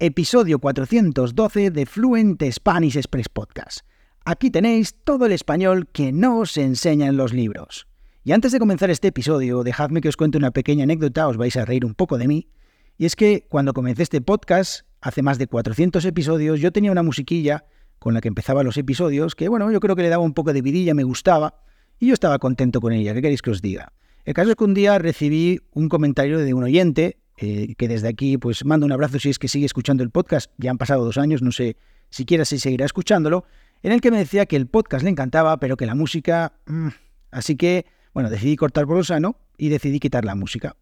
episodio 412 de Fluent Spanish Express Podcast. Aquí tenéis todo el español que no os enseña en los libros. Y antes de comenzar este episodio, dejadme que os cuente una pequeña anécdota, os vais a reír un poco de mí. Y es que cuando comencé este podcast, hace más de 400 episodios, yo tenía una musiquilla con la que empezaba los episodios, que bueno, yo creo que le daba un poco de vidilla, me gustaba, y yo estaba contento con ella. ¿Qué queréis que os diga? El caso es que un día recibí un comentario de un oyente, eh, que desde aquí pues mando un abrazo si es que sigue escuchando el podcast, ya han pasado dos años, no sé siquiera si seguirá escuchándolo, en el que me decía que el podcast le encantaba, pero que la música... Mm, así que, bueno, decidí cortar por lo sano y decidí quitar la música.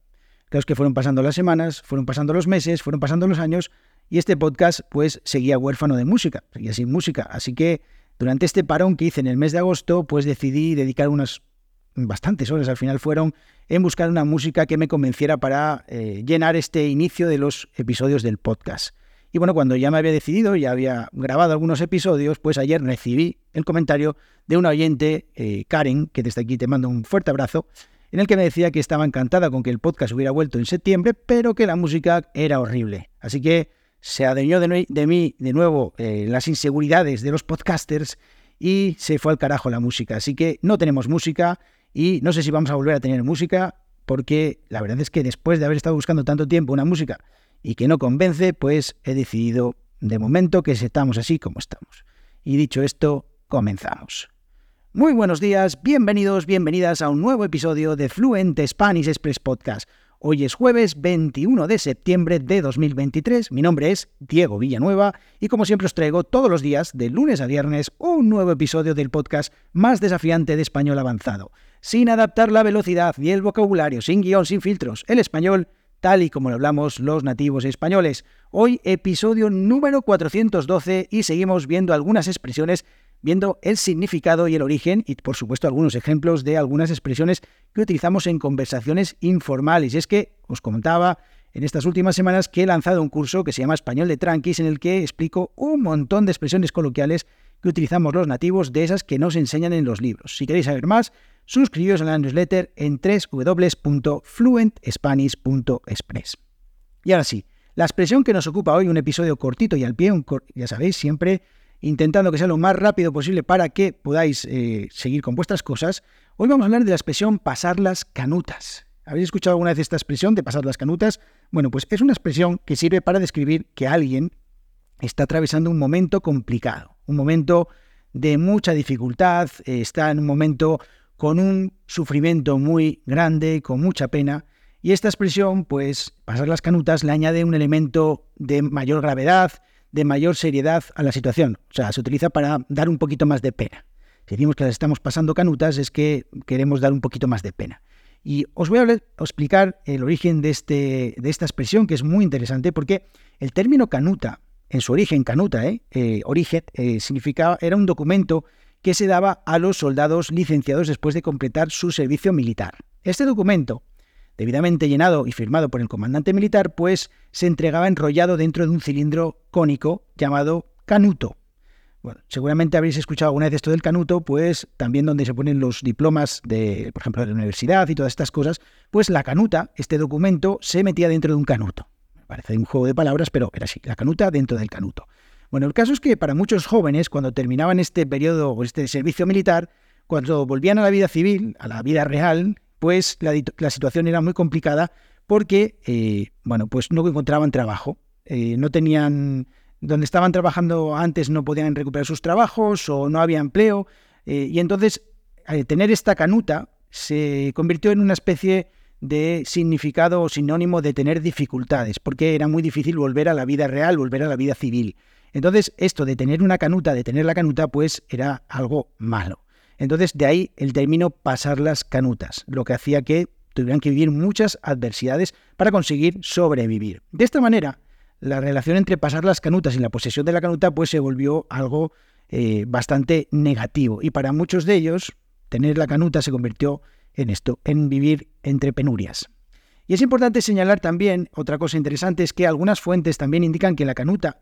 Claro es que fueron pasando las semanas, fueron pasando los meses, fueron pasando los años y este podcast pues seguía huérfano de música, seguía sin música. Así que durante este parón que hice en el mes de agosto pues decidí dedicar unas bastantes horas al final fueron en buscar una música que me convenciera para eh, llenar este inicio de los episodios del podcast. Y bueno, cuando ya me había decidido, ya había grabado algunos episodios, pues ayer recibí el comentario de una oyente, eh, Karen, que desde aquí te mando un fuerte abrazo, en el que me decía que estaba encantada con que el podcast hubiera vuelto en septiembre, pero que la música era horrible. Así que se adueñó de, mí de nuevo eh, las inseguridades de los podcasters y se fue al carajo la música. Así que no tenemos música y no sé si vamos a volver a tener música porque la verdad es que después de haber estado buscando tanto tiempo una música y que no convence, pues he decidido de momento que estamos así como estamos. Y dicho esto, comenzamos. Muy buenos días, bienvenidos, bienvenidas a un nuevo episodio de Fluent Spanish Express Podcast. Hoy es jueves 21 de septiembre de 2023. Mi nombre es Diego Villanueva y como siempre os traigo todos los días, de lunes a viernes, un nuevo episodio del podcast más desafiante de español avanzado. Sin adaptar la velocidad y el vocabulario, sin guion, sin filtros, el español tal y como lo hablamos los nativos españoles. Hoy episodio número 412 y seguimos viendo algunas expresiones, viendo el significado y el origen y por supuesto algunos ejemplos de algunas expresiones que utilizamos en conversaciones informales. Y es que os comentaba en estas últimas semanas que he lanzado un curso que se llama Español de Tranquis en el que explico un montón de expresiones coloquiales que utilizamos los nativos de esas que nos enseñan en los libros. Si queréis saber más, suscribiros a la newsletter en www.fluentspanish.express. Y ahora sí, la expresión que nos ocupa hoy, un episodio cortito y al pie, ya sabéis, siempre intentando que sea lo más rápido posible para que podáis eh, seguir con vuestras cosas, hoy vamos a hablar de la expresión pasar las canutas. ¿Habéis escuchado alguna vez esta expresión de pasar las canutas? Bueno, pues es una expresión que sirve para describir que alguien está atravesando un momento complicado, un momento de mucha dificultad, eh, está en un momento con un sufrimiento muy grande, con mucha pena, y esta expresión, pues, pasar las canutas, le añade un elemento de mayor gravedad, de mayor seriedad a la situación. O sea, se utiliza para dar un poquito más de pena. Si decimos que las estamos pasando canutas, es que queremos dar un poquito más de pena. Y os voy a, explicar el origen de, este, de esta expresión, que es muy interesante, porque el término canuta, en su origen, canuta, ¿eh? eh origen, eh, significaba, era un documento que se daba a los soldados licenciados después de completar su servicio militar. Este documento, debidamente llenado y firmado por el comandante militar, pues se entregaba enrollado dentro de un cilindro cónico llamado canuto. Bueno, seguramente habréis escuchado alguna vez esto del canuto, pues también donde se ponen los diplomas de, por ejemplo, de la universidad y todas estas cosas, pues la canuta, este documento, se metía dentro de un canuto. Me parece un juego de palabras, pero era así, la canuta dentro del canuto. Bueno, el caso es que para muchos jóvenes, cuando terminaban este periodo o este servicio militar, cuando volvían a la vida civil, a la vida real, pues la, situación era muy complicada porque, eh, bueno, pues no encontraban trabajo, eh, no tenían, donde estaban trabajando antes no podían recuperar sus trabajos o no había empleo, eh, y entonces tener esta canuta se convirtió en una especie de significado o sinónimo de tener dificultades, porque era muy difícil volver a la vida real, volver a la vida civil. Entonces, esto de tener una canuta, de tener la canuta, pues era algo malo. Entonces, de ahí el término pasar las canutas, lo que hacía que tuvieran que vivir muchas adversidades para conseguir sobrevivir. De esta manera, la relación entre pasar las canutas y la posesión de la canuta, pues se volvió algo eh, bastante negativo. Y para muchos de ellos, tener la canuta se convirtió en esto, en vivir entre penurias. Y es importante señalar también, otra cosa interesante, es que algunas fuentes también indican que la canuta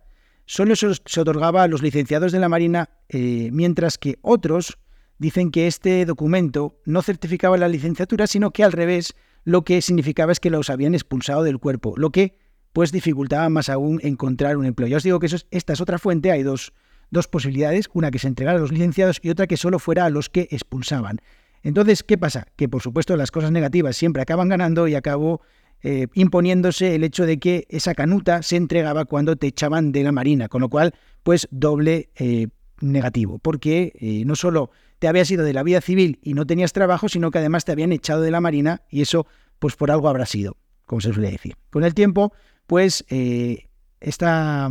solo se otorgaba a los licenciados de la Marina, eh, mientras que otros dicen que este documento no certificaba la licenciatura, sino que al revés lo que significaba es que los habían expulsado del cuerpo, lo que pues dificultaba más aún encontrar un empleo. Ya os digo que esta es otra fuente, hay dos, dos posibilidades, una que se entregara a los licenciados y otra que solo fuera a los que expulsaban. Entonces, ¿qué pasa? Que por supuesto las cosas negativas siempre acaban ganando y acabó eh, imponiéndose el hecho de que esa canuta se entregaba cuando te echaban de la marina, con lo cual, pues doble eh, negativo, porque eh, no solo te habías ido de la vida civil y no tenías trabajo, sino que además te habían echado de la marina y eso, pues por algo habrá sido, como se suele decir. Con el tiempo, pues esta,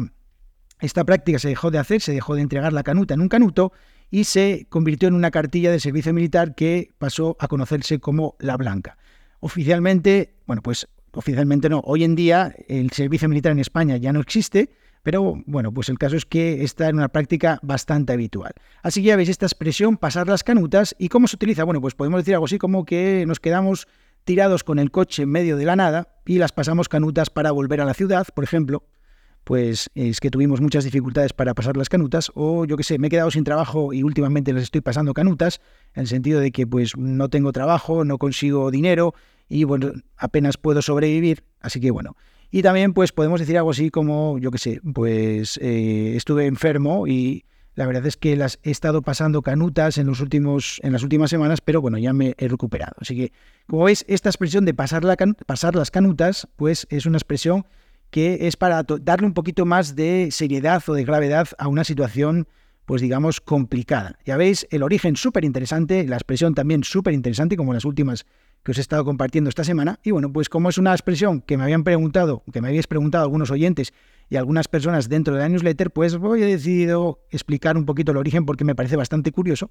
esta práctica se dejó de hacer, se dejó de entregar la canuta en un canuto y se convirtió en una cartilla de servicio militar que pasó a conocerse como la blanca. Oficialmente, bueno, pues oficialmente no. Hoy en día el servicio militar en España ya no existe, pero bueno, pues el caso es que está en una práctica bastante habitual. Así que ya veis esta expresión, pasar las canutas, ¿y cómo se utiliza? Bueno, pues podemos decir algo así como que nos quedamos tirados con el coche en medio de la nada y las pasamos canutas para volver a la ciudad, por ejemplo, pues es que tuvimos muchas dificultades para pasar las canutas, o yo qué sé, me he quedado sin trabajo y últimamente les estoy pasando canutas, en el sentido de que pues no tengo trabajo, no consigo dinero y bueno, apenas puedo sobrevivir, así que bueno. Y también pues podemos decir algo así como, yo qué sé, pues eh, estuve enfermo y la verdad es que las he estado pasando canutas en, los últimos, en las últimas semanas, pero bueno, ya me he recuperado. Así que, como veis, esta expresión de pasar, pasar las canutas, pues es una expresión que es para darle un poquito más de seriedad o de gravedad a una situación, pues digamos, complicada. Ya veis, el origen súper interesante, la expresión también súper interesante, como las últimas que os he estado compartiendo esta semana. Y bueno, pues como es una expresión que me habían preguntado, que me habéis preguntado algunos oyentes y algunas personas dentro de la newsletter, pues voy a decidido explicar un poquito el origen porque me parece bastante curioso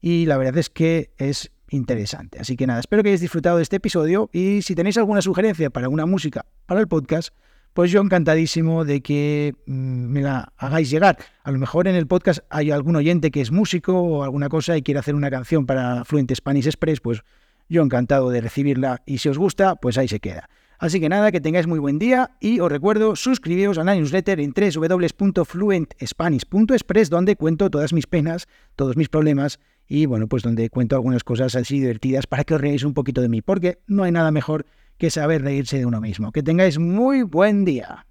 y la verdad es que es interesante. Así que nada, espero que hayáis disfrutado de este episodio y si tenéis alguna sugerencia para alguna música para el podcast, pues yo encantadísimo de que mm, me la hagáis llegar. A lo mejor en el podcast hay algún oyente que es músico o alguna cosa y quiere hacer una canción para Fluent Spanish Express, pues yo encantado de recibirla y si os gusta, pues ahí se queda. Así que nada, que tengáis muy buen día y os recuerdo suscribiros a la newsletter en www.fluentspanish.express donde cuento todas mis penas, todos mis problemas y bueno, pues donde cuento algunas cosas así divertidas para que os reáis un poquito de mí, porque no hay nada mejor que saber reírse de uno mismo. Que tengáis muy buen día.